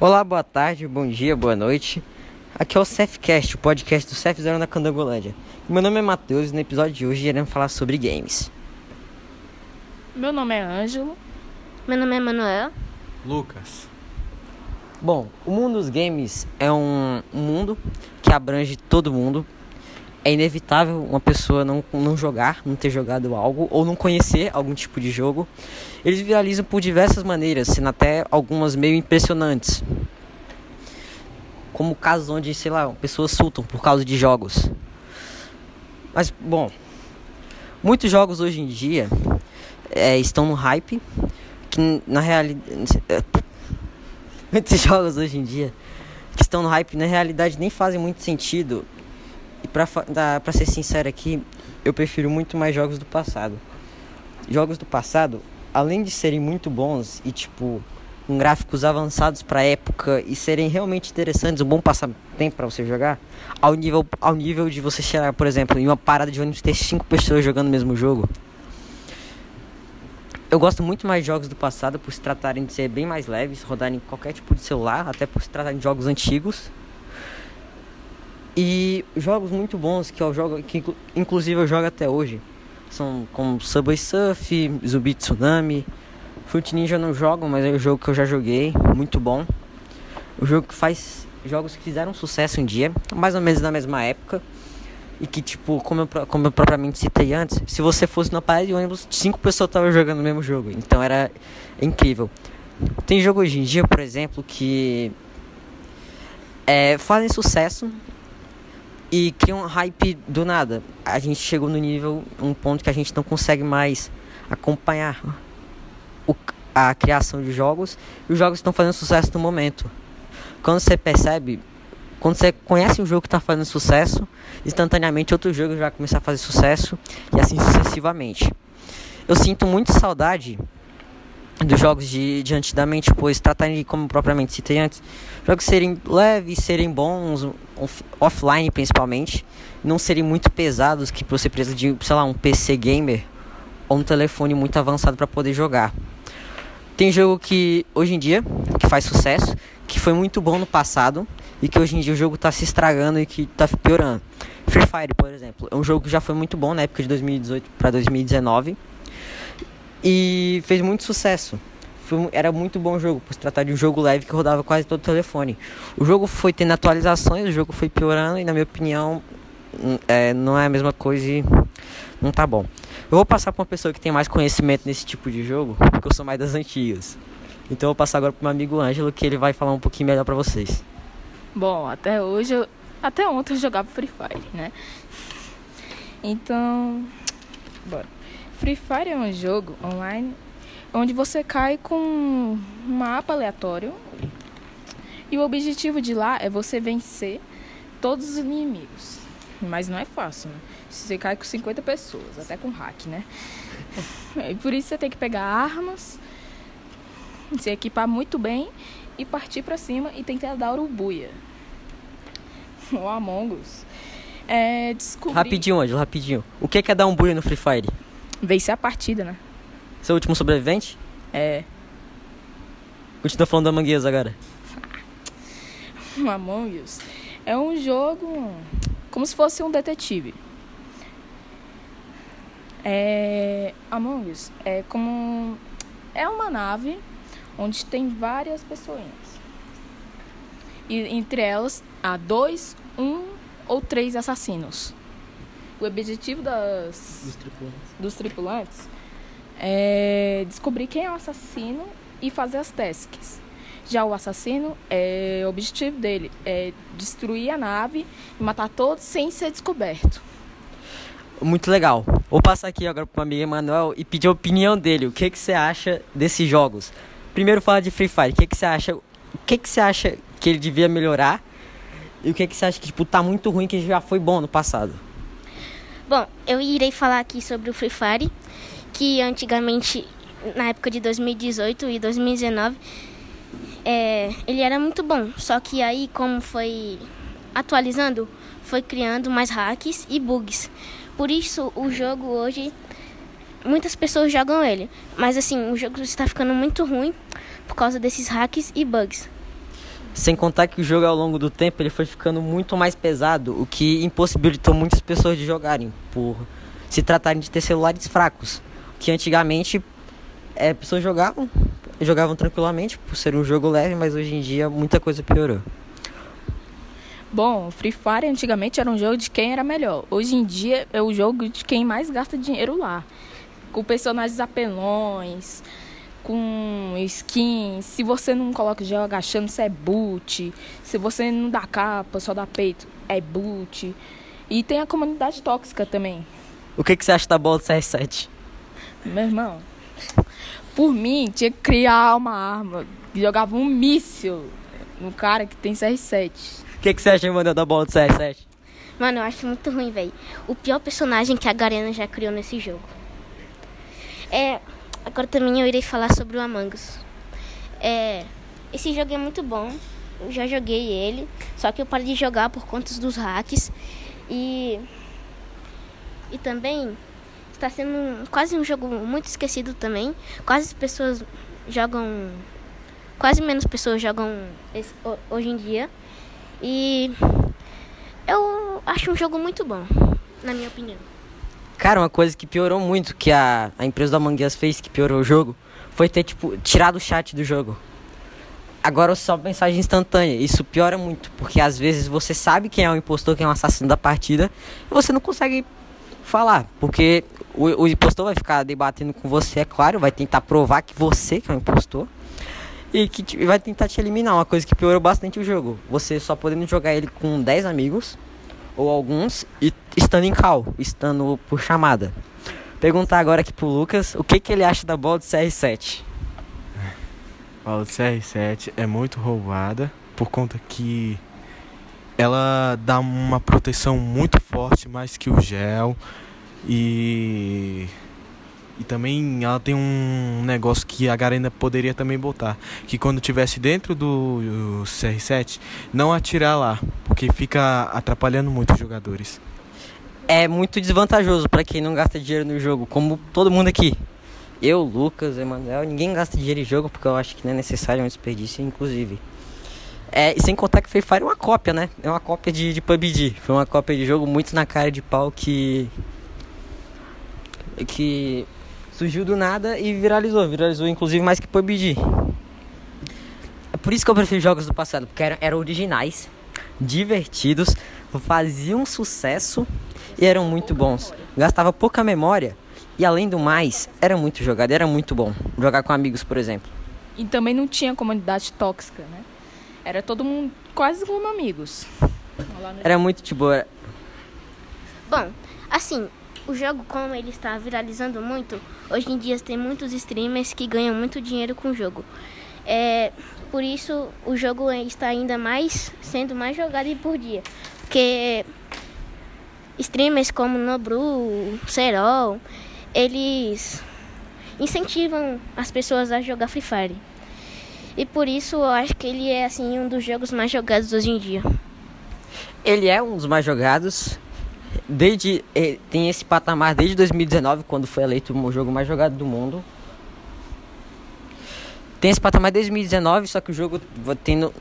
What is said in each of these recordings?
Olá, boa tarde, bom dia, boa noite. Aqui é o Cefcast, o podcast do Cef Zero na Candangolândia. Meu nome é Matheus e no episódio de hoje iremos falar sobre games. Meu nome é Ângelo. Meu nome é Manuel. Lucas. Bom, o mundo dos games é um mundo que abrange todo mundo. É inevitável uma pessoa não, não jogar, não ter jogado algo ou não conhecer algum tipo de jogo. Eles viralizam por diversas maneiras, sendo até algumas meio impressionantes. Como casos onde, sei lá, pessoas surtam por causa de jogos. Mas, bom, muitos jogos hoje em dia é, estão no hype, que na realidade. Muitos jogos hoje em dia que estão no hype, na realidade nem fazem muito sentido. E pra, ser sincero aqui, eu prefiro muito mais jogos do passado. Jogos do passado, além de serem muito bons e tipo com gráficos avançados para época e serem realmente interessantes, um bom passatempo para você jogar, ao nível ao nível de você chegar, por exemplo, em uma parada de ônibus ter cinco pessoas jogando o mesmo jogo. Eu gosto muito mais de jogos do passado por se tratarem de ser bem mais leves, rodarem em qualquer tipo de celular, até por se tratarem de jogos antigos. E jogos muito bons que eu jogo, que inclusive eu jogo até hoje, são como Subway Surf, Zumbi Tsunami. Fruit Ninja eu não jogo, mas é um jogo que eu já joguei, muito bom. O jogo que faz jogos que fizeram sucesso um dia, mais ou menos na mesma época. E que, tipo, como eu, como eu propriamente citei antes, se você fosse na parede de ônibus, cinco pessoas estavam jogando o mesmo jogo. Então era incrível. Tem jogo hoje em dia, por exemplo, que é, fazem sucesso e criam um hype do nada. A gente chegou no nível, um ponto que a gente não consegue mais acompanhar o, a criação de jogos. E os jogos estão fazendo sucesso no momento. Quando você percebe, quando você conhece um jogo que está fazendo sucesso, instantaneamente outro jogo já vai começar a fazer sucesso e assim sucessivamente. Eu sinto muito saudade dos jogos de, de antigamente, pois tratarem como propriamente citei antes, jogos serem leves, serem bons, off, offline principalmente, não serem muito pesados, que você precisa de, sei lá, um PC gamer ou um telefone muito avançado para poder jogar. Tem jogo que hoje em dia que faz sucesso, que foi muito bom no passado e que hoje em dia o jogo está se estragando e que está piorando. Free Fire, por exemplo, é um jogo que já foi muito bom na época de 2018 para 2019 e fez muito sucesso. Foi, era muito bom jogo, por se tratar de um jogo leve que rodava quase todo o telefone. O jogo foi tendo atualizações, o jogo foi piorando e, na minha opinião, hum, é, não é a mesma coisa e não tá bom. Eu vou passar para uma pessoa que tem mais conhecimento nesse tipo de jogo, porque eu sou mais das antigas. Então eu vou passar agora pro meu amigo Ângelo, que ele vai falar um pouquinho melhor para vocês. Bom, até hoje, eu, até ontem eu jogava Free Fire, né? Então, bora. Free Fire é um jogo online onde você cai com um mapa aleatório e o objetivo de lá é você vencer todos os inimigos. Mas não é fácil, né? Você cai com 50 pessoas, até com hack, né? E por isso você tem que pegar armas, se equipar muito bem e partir para cima e tentar dar urubuia. O Among Us. É, descobrir... Rapidinho, Ângelo, rapidinho. O que é dar um buia no Free Fire? Vencer a partida, né? Seu último sobrevivente? É. Continua falando da Among Us agora. Among Us é um jogo como se fosse um detetive. É, Among Us é como é uma nave onde tem várias pessoas. E entre elas há dois, um ou três assassinos o objetivo das, dos tripulantes. dos tripulantes é descobrir quem é o assassino e fazer as tasks. Já o assassino, é, o objetivo dele é destruir a nave e matar todos sem ser descoberto. Muito legal. Vou passar aqui agora para o amigo Emanuel e pedir a opinião dele. O que, que você acha desses jogos? Primeiro fala de Free Fire. O que, que você acha? O que, que você acha que ele devia melhorar? E o que, que você acha que tipo, tá muito ruim que já foi bom no passado? Bom, eu irei falar aqui sobre o Free Fire, que antigamente, na época de 2018 e 2019, é, ele era muito bom. Só que aí, como foi atualizando, foi criando mais hacks e bugs. Por isso, o jogo hoje, muitas pessoas jogam ele. Mas assim, o jogo está ficando muito ruim por causa desses hacks e bugs. Sem contar que o jogo ao longo do tempo ele foi ficando muito mais pesado, o que impossibilitou muitas pessoas de jogarem, por se tratarem de ter celulares fracos. Que antigamente é, pessoas jogavam, jogavam tranquilamente por ser um jogo leve, mas hoje em dia muita coisa piorou. Bom, Free Fire antigamente era um jogo de quem era melhor. Hoje em dia é o jogo de quem mais gasta dinheiro lá. Com personagens apelões, com skins. Se você não coloca gel agachando, você é boot. Se você não dá capa, só dá peito, é boot. E tem a comunidade tóxica também. O que, que você acha da bola do CR7? Meu irmão, por mim, tinha que criar uma arma. Jogava um míssil no cara que tem CR7. O que, que você acha, mano, da bola do CR7? Mano, eu acho muito ruim, velho. O pior personagem que a Garena já criou nesse jogo. É. Agora também eu irei falar sobre o Among Us. É. Esse jogo é muito bom. Eu já joguei ele. Só que eu parei de jogar por conta dos hacks. E. E também. Está sendo quase um jogo muito esquecido também. Quase as pessoas jogam. Quase menos pessoas jogam esse, hoje em dia. E eu acho um jogo muito bom, na minha opinião. Cara, uma coisa que piorou muito, que a, a empresa da Us fez, que piorou o jogo, foi ter, tipo, tirado o chat do jogo. Agora só mensagem instantânea. Isso piora muito, porque às vezes você sabe quem é o impostor, quem é o assassino da partida, e você não consegue falar, porque o, o impostor vai ficar debatendo com você, é claro, vai tentar provar que você que é o impostor e que te, vai tentar te eliminar. Uma coisa que piorou bastante o jogo. Você só podendo jogar ele com 10 amigos ou alguns e estando em call, estando por chamada. Perguntar agora aqui pro Lucas o que, que ele acha da bola do CR7. A bola do CR7 é muito roubada por conta que ela dá uma proteção muito forte mais que o gel e e também ela tem um negócio que a Garena poderia também botar. Que quando tivesse dentro do CR7, não atirar lá. Porque fica atrapalhando muito os jogadores. É muito desvantajoso para quem não gasta dinheiro no jogo. Como todo mundo aqui. Eu, Lucas, Emanuel, ninguém gasta dinheiro em jogo porque eu acho que não é necessário, é um desperdício, inclusive. É, e sem contar que Free Fire é uma cópia, né? É uma cópia de, de PUBG. Foi uma cópia de jogo muito na cara de pau que. que surgiu do nada e viralizou. Viralizou inclusive mais que PUBG. É por isso que eu prefiro jogos do passado, porque eram, eram originais, divertidos, faziam sucesso e eram muito bons. Gastava pouca memória e além do mais, era muito jogado, era muito bom. Jogar com amigos, por exemplo. E também não tinha comunidade tóxica, né? Era todo mundo quase como amigos. Era muito tipo. Bom, assim, o jogo, como ele está viralizando muito, hoje em dia tem muitos streamers que ganham muito dinheiro com o jogo. É, por isso, o jogo está ainda mais sendo mais jogado por dia. Porque streamers como Nobru, Serol, eles incentivam as pessoas a jogar Free Fire. E por isso eu acho que ele é assim um dos jogos mais jogados hoje em dia. Ele é um dos mais jogados desde eh, tem esse patamar desde 2019, quando foi eleito o jogo mais jogado do mundo. Tem esse patamar desde 2019, só que o jogo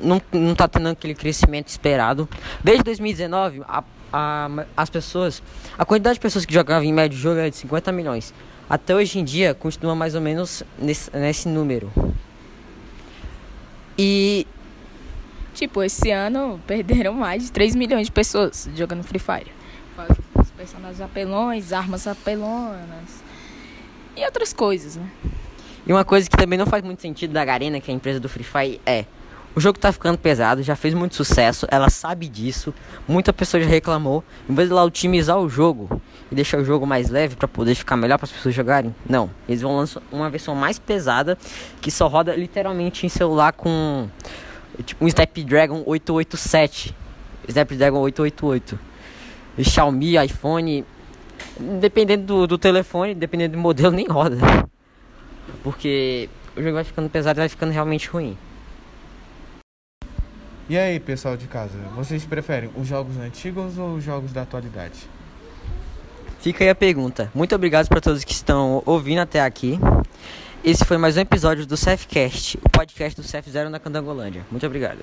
não, não tá tendo aquele crescimento esperado. Desde 2019, a, a, as pessoas. A quantidade de pessoas que jogavam em médio jogo era de 50 milhões. Até hoje em dia continua mais ou menos nesse, nesse número. E. Tipo, esse ano perderam mais de 3 milhões de pessoas jogando Free Fire os personagens apelões, armas apelonas e outras coisas, né? E uma coisa que também não faz muito sentido da Garena, que é a empresa do Free Fire, é o jogo tá ficando pesado, já fez muito sucesso, ela sabe disso, muita pessoa já reclamou. Em vez de lá otimizar o jogo e deixar o jogo mais leve para poder ficar melhor para as pessoas jogarem, não. Eles vão lançar uma versão mais pesada que só roda literalmente em celular com tipo um Snapdragon 887. Snapdragon 888. Xiaomi, iPhone, dependendo do, do telefone, dependendo do modelo, nem roda. Porque o jogo vai ficando pesado e vai ficando realmente ruim. E aí, pessoal de casa, vocês preferem os jogos antigos ou os jogos da atualidade? Fica aí a pergunta. Muito obrigado para todos que estão ouvindo até aqui. Esse foi mais um episódio do CFcast, o podcast do CF Zero na Candangolândia. Muito obrigado.